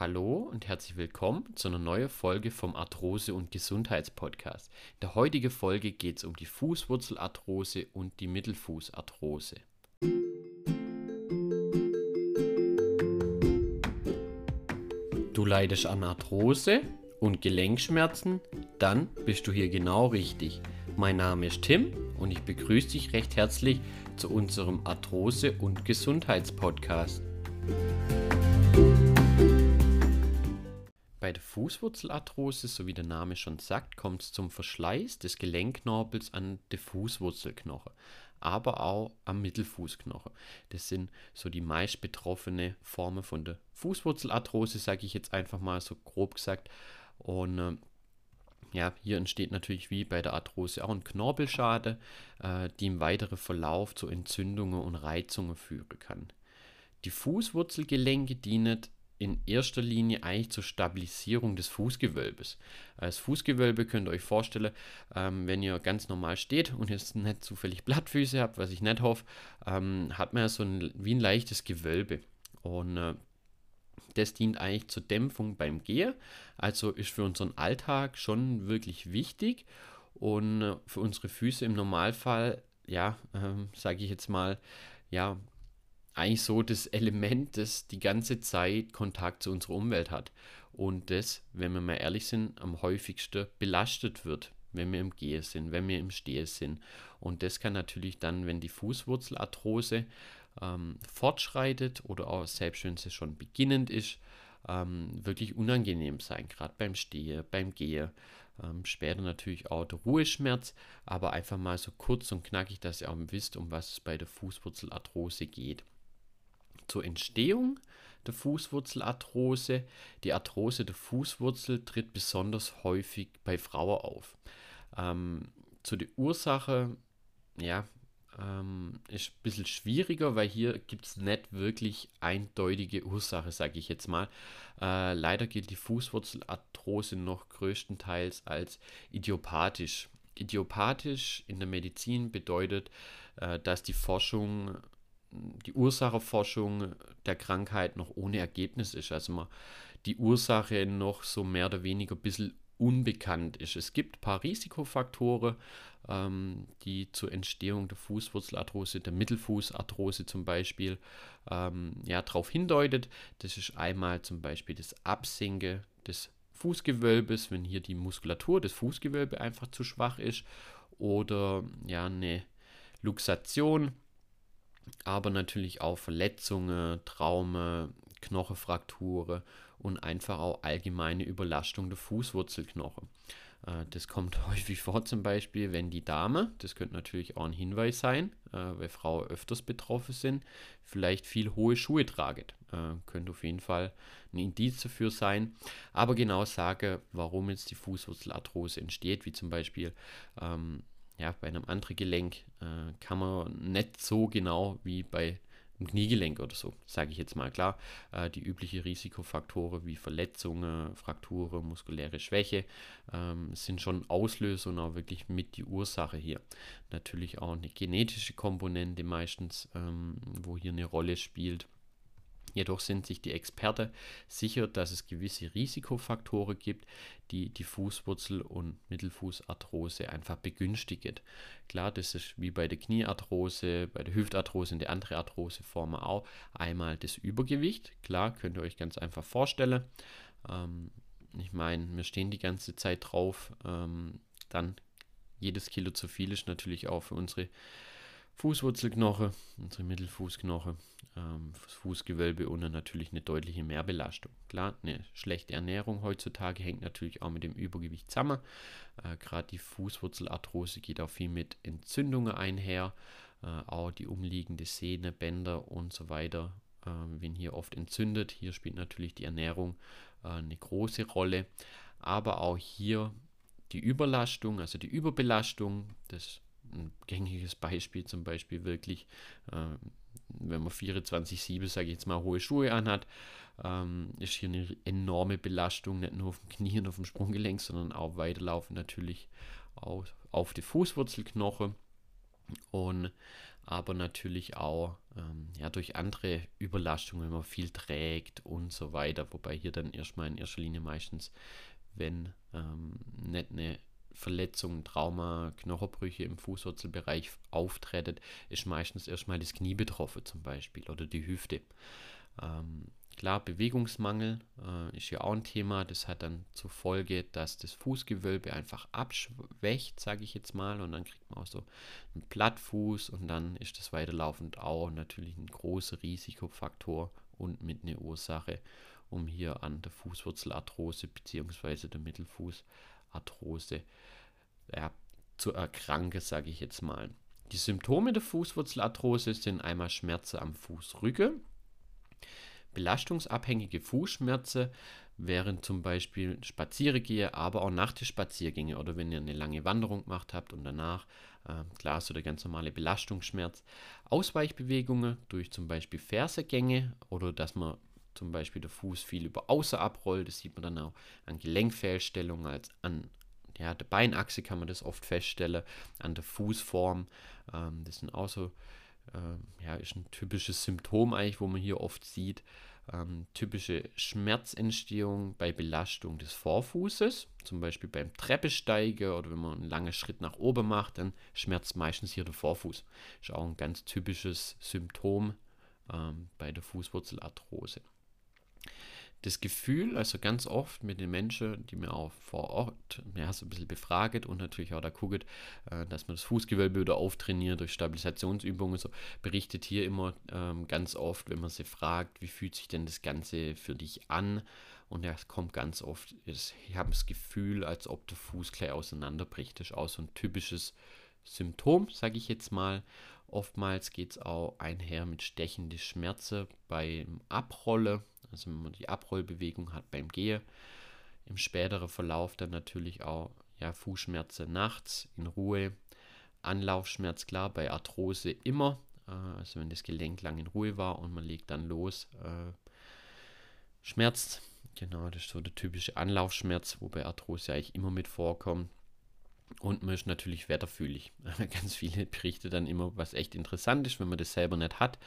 Hallo und herzlich willkommen zu einer neuen Folge vom Arthrose- und Gesundheitspodcast. In der heutigen Folge geht es um die Fußwurzelarthrose und die Mittelfußarthrose. Du leidest an Arthrose und Gelenkschmerzen? Dann bist du hier genau richtig. Mein Name ist Tim und ich begrüße dich recht herzlich zu unserem Arthrose- und Gesundheitspodcast. Bei der Fußwurzelarthrose, so wie der Name schon sagt, kommt es zum Verschleiß des Gelenkknorpels an den Fußwurzelknochen, aber auch am Mittelfußknochen. Das sind so die meist betroffene Formen von der Fußwurzelarthrose, sage ich jetzt einfach mal so grob gesagt. Und äh, ja, hier entsteht natürlich wie bei der Arthrose auch ein Knorpelschade, äh, die im weiteren Verlauf zu Entzündungen und Reizungen führen kann. Die Fußwurzelgelenke dienen in erster Linie eigentlich zur Stabilisierung des Fußgewölbes. Das Fußgewölbe könnt ihr euch vorstellen, ähm, wenn ihr ganz normal steht und jetzt nicht zufällig Blattfüße habt, was ich nicht hoffe, ähm, hat man ja so ein, wie ein leichtes Gewölbe. Und äh, das dient eigentlich zur Dämpfung beim Gehen, also ist für unseren Alltag schon wirklich wichtig und äh, für unsere Füße im Normalfall, ja, ähm, sage ich jetzt mal, ja, eigentlich so das Element, das die ganze Zeit Kontakt zu unserer Umwelt hat. Und das, wenn wir mal ehrlich sind, am häufigsten belastet wird, wenn wir im Gehen sind, wenn wir im Stehen sind. Und das kann natürlich dann, wenn die Fußwurzelarthrose ähm, fortschreitet oder auch selbst wenn sie schon beginnend ist, ähm, wirklich unangenehm sein, gerade beim Stehen, beim Gehen. Ähm, später natürlich auch der Ruheschmerz, aber einfach mal so kurz und knackig, dass ihr auch wisst, um was es bei der Fußwurzelarthrose geht zur Entstehung der Fußwurzelarthrose. Die Arthrose der Fußwurzel tritt besonders häufig bei Frauen auf. Ähm, zu der Ursache, ja, ähm, ist ein bisschen schwieriger, weil hier gibt es nicht wirklich eindeutige Ursache, sage ich jetzt mal. Äh, leider gilt die Fußwurzelarthrose noch größtenteils als idiopathisch. Idiopathisch in der Medizin bedeutet, äh, dass die Forschung die Ursachenforschung der Krankheit noch ohne Ergebnis ist. Also man die Ursache noch so mehr oder weniger ein bisschen unbekannt ist. Es gibt ein paar Risikofaktoren, ähm, die zur Entstehung der Fußwurzelarthrose, der Mittelfußarthrose zum Beispiel, ähm, ja, darauf hindeutet. Das ist einmal zum Beispiel das Absinken des Fußgewölbes, wenn hier die Muskulatur des Fußgewölbes einfach zu schwach ist, oder ja, eine Luxation aber natürlich auch Verletzungen, Traume, Knochenfrakturen und einfach auch allgemeine Überlastung der Fußwurzelknochen. Äh, das kommt häufig vor, zum Beispiel, wenn die Dame, das könnte natürlich auch ein Hinweis sein, äh, weil Frauen öfters betroffen sind, vielleicht viel hohe Schuhe tragen. Äh, könnte auf jeden Fall ein Indiz dafür sein. Aber genau sage, warum jetzt die Fußwurzelarthrose entsteht, wie zum Beispiel ähm, ja, bei einem anderen Gelenk äh, kann man nicht so genau wie bei einem Kniegelenk oder so, sage ich jetzt mal klar. Äh, die üblichen Risikofaktoren wie Verletzungen, Frakturen, muskuläre Schwäche ähm, sind schon Auslöser und auch wirklich mit die Ursache hier. Natürlich auch eine genetische Komponente meistens, ähm, wo hier eine Rolle spielt. Jedoch sind sich die Experten sicher, dass es gewisse Risikofaktoren gibt, die die Fußwurzel- und Mittelfußarthrose einfach begünstigen. Klar, das ist wie bei der Kniearthrose, bei der Hüftarthrose und der andere Arthroseformen auch einmal das Übergewicht. Klar, könnt ihr euch ganz einfach vorstellen. Ähm, ich meine, wir stehen die ganze Zeit drauf. Ähm, dann jedes Kilo zu viel ist natürlich auch für unsere Fußwurzelknochen, unsere Mittelfußknochen, ähm, das Fußgewölbe und dann natürlich eine deutliche Mehrbelastung. Klar, eine schlechte Ernährung heutzutage hängt natürlich auch mit dem Übergewicht zusammen. Äh, Gerade die Fußwurzelarthrose geht auch viel mit Entzündungen einher, äh, auch die umliegende Sehne, Bänder und so weiter äh, wenn hier oft entzündet. Hier spielt natürlich die Ernährung äh, eine große Rolle. Aber auch hier die Überlastung, also die Überbelastung, das ein gängiges Beispiel zum Beispiel wirklich, äh, wenn man 24-7, sage ich jetzt mal, hohe Schuhe anhat, ähm, ist hier eine enorme Belastung, nicht nur auf dem Knie und auf dem Sprunggelenk, sondern auch weiterlaufen natürlich auf, auf die Fußwurzelknochen. Und aber natürlich auch ähm, ja, durch andere Überlastungen, wenn man viel trägt und so weiter. Wobei hier dann erstmal in erster Linie meistens, wenn ähm, nicht eine Verletzung, Trauma, Knochenbrüche im Fußwurzelbereich auftreten, ist meistens erstmal das Knie betroffen zum Beispiel oder die Hüfte. Ähm, klar, Bewegungsmangel äh, ist ja auch ein Thema. Das hat dann zur Folge, dass das Fußgewölbe einfach abschwächt, sage ich jetzt mal. Und dann kriegt man auch so einen Plattfuß und dann ist das weiterlaufend auch natürlich ein großer Risikofaktor und mit einer Ursache, um hier an der Fußwurzelarthrose bzw. der Mittelfußarthrose ja, zu erkranken, sage ich jetzt mal. Die Symptome der Fußwurzelarthrose sind einmal Schmerzen am Fußrücken, belastungsabhängige Fußschmerzen während zum Beispiel Spaziergehe, aber auch nach den Spaziergänge oder wenn ihr eine lange Wanderung gemacht habt und danach äh, klar so der ganz normale Belastungsschmerz, Ausweichbewegungen durch zum Beispiel Fersegänge oder dass man zum Beispiel der Fuß viel über Außen abrollt, das sieht man dann auch an Gelenkfehlstellungen als an ja, der Beinachse kann man das oft feststellen, an der Fußform. Ähm, das sind auch so, äh, ja, ist ein typisches Symptom eigentlich, wo man hier oft sieht. Ähm, typische Schmerzentstehung bei Belastung des Vorfußes, zum Beispiel beim Treppesteigen oder wenn man einen langen Schritt nach oben macht, dann schmerzt meistens hier der Vorfuß. Ist auch ein ganz typisches Symptom ähm, bei der Fußwurzelarthrose das Gefühl, also ganz oft mit den Menschen, die mir auch vor Ort ja, so ein bisschen befragt und natürlich auch da guckt, äh, dass man das Fußgewölbe wieder auftrainiert durch Stabilisationsübungen, so berichtet hier immer ähm, ganz oft, wenn man sie fragt, wie fühlt sich denn das Ganze für dich an? Und es kommt ganz oft, ich habe das Gefühl, als ob der Fuß gleich auseinanderbricht. Das ist auch so ein typisches Symptom, sage ich jetzt mal. Oftmals geht es auch einher mit stechenden Schmerzen beim Abrollen also wenn man die Abrollbewegung hat beim Gehen. Im späteren Verlauf dann natürlich auch ja, Fußschmerzen nachts in Ruhe. Anlaufschmerz klar, bei Arthrose immer. Äh, also wenn das Gelenk lang in Ruhe war und man legt dann los, äh, schmerzt. Genau, das ist so der typische Anlaufschmerz, wo bei Arthrose eigentlich immer mit vorkommt. Und man ist natürlich wetterfühlig. Ganz viele berichten dann immer, was echt interessant ist, wenn man das selber nicht hat.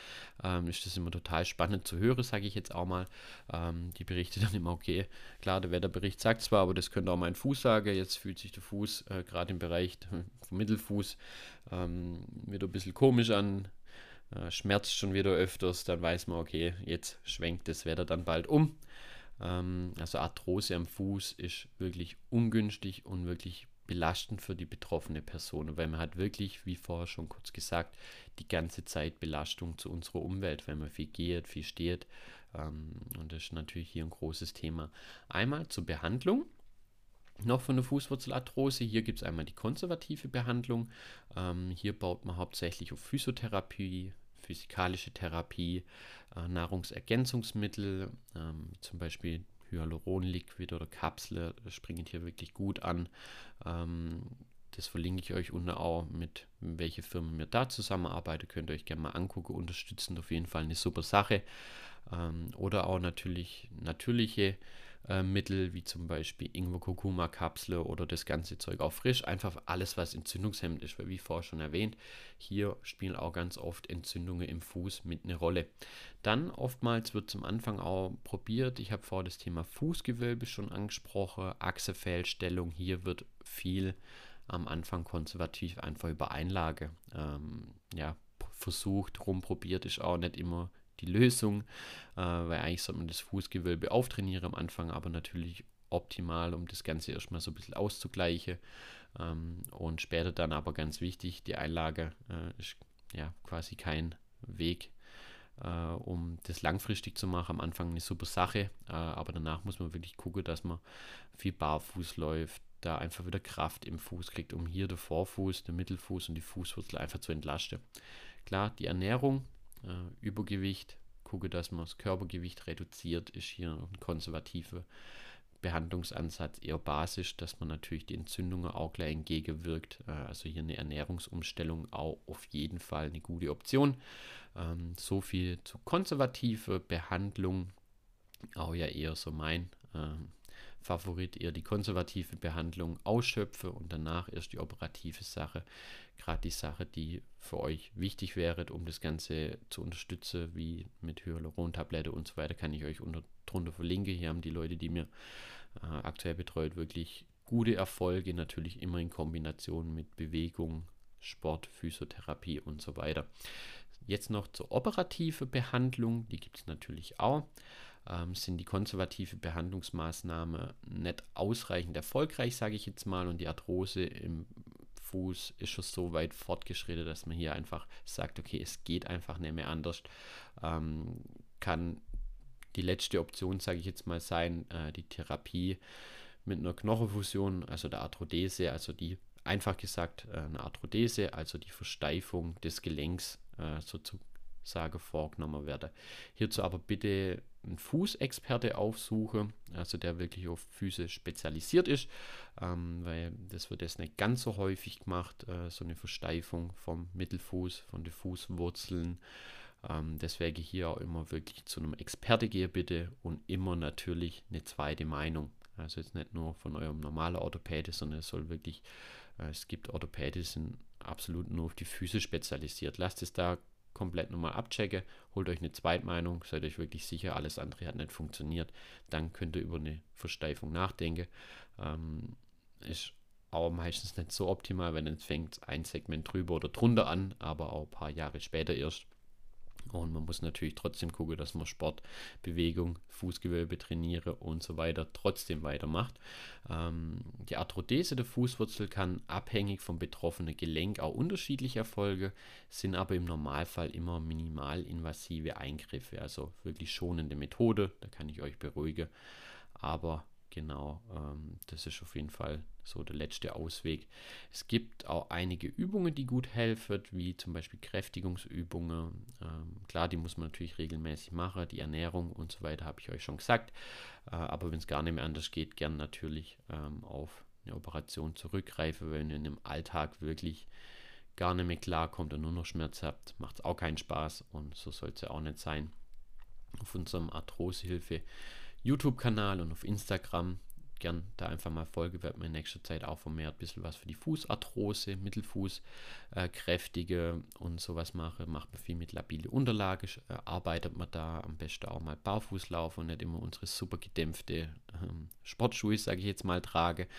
Ähm, ist das immer total spannend zu hören, sage ich jetzt auch mal. Ähm, die berichten dann immer, okay, klar, der Wetterbericht sagt zwar, aber das könnte auch mein Fuß sagen. Jetzt fühlt sich der Fuß äh, gerade im Bereich vom Mittelfuß ähm, wieder ein bisschen komisch an. Äh, schmerzt schon wieder öfters, dann weiß man, okay, jetzt schwenkt das Wetter dann bald um. Ähm, also Arthrose am Fuß ist wirklich ungünstig und wirklich belastend für die betroffene Person, weil man hat wirklich, wie vorher schon kurz gesagt, die ganze Zeit Belastung zu unserer Umwelt, weil man viel geht, viel steht. Ähm, und das ist natürlich hier ein großes Thema. Einmal zur Behandlung. Noch von der Fußwurzelarthrose. Hier gibt es einmal die konservative Behandlung. Ähm, hier baut man hauptsächlich auf Physiotherapie, physikalische Therapie, äh, Nahrungsergänzungsmittel, ähm, zum Beispiel Hyaluronliquid oder Kapsel springen hier wirklich gut an. Ähm, das verlinke ich euch unten auch mit, welche Firmen mir da zusammenarbeiten. Könnt ihr euch gerne mal angucken, unterstützen. Auf jeden Fall eine super Sache. Ähm, oder auch natürlich natürliche äh, Mittel, wie zum Beispiel Ingwer-Kurkuma-Kapsel oder das ganze Zeug auch frisch. Einfach alles, was entzündungshemmend ist, weil wie vorher schon erwähnt, hier spielen auch ganz oft Entzündungen im Fuß mit eine Rolle. Dann oftmals wird zum Anfang auch probiert, ich habe vorher das Thema Fußgewölbe schon angesprochen, Achsefehlstellung, hier wird viel am Anfang konservativ einfach über Einlage ähm, ja, versucht, rumprobiert, ist auch nicht immer die Lösung, äh, weil eigentlich sollte man das Fußgewölbe auftrainieren am Anfang, aber natürlich optimal, um das Ganze erstmal so ein bisschen auszugleichen. Ähm, und später dann aber ganz wichtig, die Einlage äh, ist ja quasi kein Weg, äh, um das langfristig zu machen. Am Anfang eine super Sache, äh, aber danach muss man wirklich gucken, dass man viel barfuß läuft, da einfach wieder Kraft im Fuß kriegt, um hier den Vorfuß, den Mittelfuß und die Fußwurzel einfach zu entlasten. Klar, die Ernährung äh, Übergewicht, gucke, dass man das Körpergewicht reduziert, ist hier ein konservativer Behandlungsansatz eher basisch, dass man natürlich die Entzündungen auch gleich entgegenwirkt. Äh, also hier eine Ernährungsumstellung auch auf jeden Fall eine gute Option. Ähm, so viel zu konservativer Behandlung, auch ja eher so mein äh, Favorit eher die konservative Behandlung ausschöpfe und danach erst die operative Sache. Gerade die Sache, die für euch wichtig wäre, um das Ganze zu unterstützen, wie mit Hyaluron-Tablette und so weiter, kann ich euch unter, drunter verlinken. Hier haben die Leute, die mir äh, aktuell betreut, wirklich gute Erfolge, natürlich immer in Kombination mit Bewegung, Sport, Physiotherapie und so weiter. Jetzt noch zur operativen Behandlung, die gibt es natürlich auch. Ähm, sind die konservative Behandlungsmaßnahme nicht ausreichend erfolgreich, sage ich jetzt mal, und die Arthrose im Fuß ist schon so weit fortgeschritten, dass man hier einfach sagt, okay, es geht einfach nicht mehr anders. Ähm, kann die letzte Option, sage ich jetzt mal, sein, äh, die Therapie mit einer Knochenfusion, also der Arthrodese, also die einfach gesagt äh, eine Arthrodese, also die Versteifung des Gelenks äh, sozusagen vorgenommen werde. Hierzu aber bitte einen Fußexperte aufsuche, also der wirklich auf Füße spezialisiert ist, ähm, weil das wird jetzt nicht ganz so häufig gemacht, äh, so eine Versteifung vom Mittelfuß, von den Fußwurzeln. Ähm, deswegen hier auch immer wirklich zu einem Experte gehe bitte und immer natürlich eine zweite Meinung. Also jetzt nicht nur von eurem normalen Orthopäde, sondern es soll wirklich, äh, es gibt Orthopäde, die sind absolut nur auf die Füße spezialisiert. Lasst es da komplett nochmal abchecken, holt euch eine Zweitmeinung, seid euch wirklich sicher, alles andere hat nicht funktioniert, dann könnt ihr über eine Versteifung nachdenken. Ähm, ist auch meistens nicht so optimal, wenn es fängt ein Segment drüber oder drunter an, aber auch ein paar Jahre später erst. Und man muss natürlich trotzdem gucken, dass man Sport, Bewegung, Fußgewölbe trainiere und so weiter trotzdem weitermacht. Ähm, die Arthrodese der Fußwurzel kann abhängig vom betroffenen Gelenk auch unterschiedlich erfolgen, sind aber im Normalfall immer minimalinvasive Eingriffe, also wirklich schonende Methode, da kann ich euch beruhigen. Aber Genau, ähm, das ist auf jeden Fall so der letzte Ausweg. Es gibt auch einige Übungen, die gut helfen, wie zum Beispiel Kräftigungsübungen. Ähm, klar, die muss man natürlich regelmäßig machen, die Ernährung und so weiter habe ich euch schon gesagt. Äh, aber wenn es gar nicht mehr anders geht, gern natürlich ähm, auf eine Operation zurückgreifen, wenn ihr in dem Alltag wirklich gar nicht mehr klarkommt und nur noch Schmerz habt, macht es auch keinen Spaß und so soll es ja auch nicht sein. Auf unserem Arthrosehilfe YouTube-Kanal und auf Instagram. Gern da einfach mal folge, wird man in nächster Zeit auch vermehrt ein bisschen was für die Fußarthrose, Mittelfuß, äh, kräftige und sowas mache. Macht man viel mit labile Unterlage, äh, arbeitet man da am besten auch mal Barfußlauf und nicht immer unsere super gedämpfte ähm, Sportschuhe, sage ich jetzt mal, trage,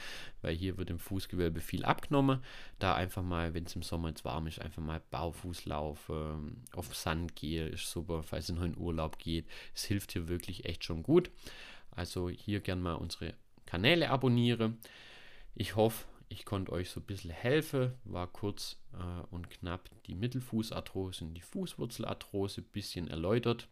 weil hier wird im Fußgewölbe viel abgenommen. Da einfach mal, wenn es im Sommer jetzt warm ist, einfach mal Barfußlauf, ähm, auf Sand gehe, ist super, falls ihr noch in Urlaub geht. Es hilft hier wirklich echt schon gut. Also hier gern mal unsere Kanäle abonniere. Ich hoffe, ich konnte euch so ein bisschen helfen. War kurz äh, und knapp die Mittelfußarthrose und die Fußwurzelarthrose ein bisschen erläutert.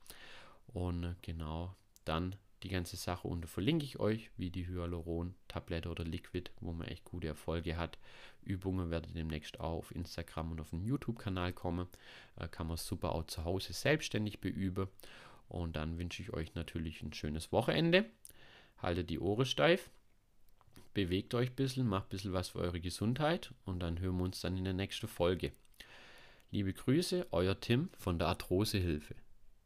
Und äh, genau, dann die ganze Sache unter verlinke ich euch, wie die Hyaluron-Tablette oder Liquid, wo man echt gute Erfolge hat. Übungen werden demnächst auch auf Instagram und auf den YouTube-Kanal kommen. Äh, kann man super auch zu Hause selbstständig beüben. Und dann wünsche ich euch natürlich ein schönes Wochenende. Haltet die Ohren steif, bewegt euch ein bisschen, macht ein bisschen was für eure Gesundheit und dann hören wir uns dann in der nächsten Folge. Liebe Grüße, euer Tim von der Arthrosehilfe.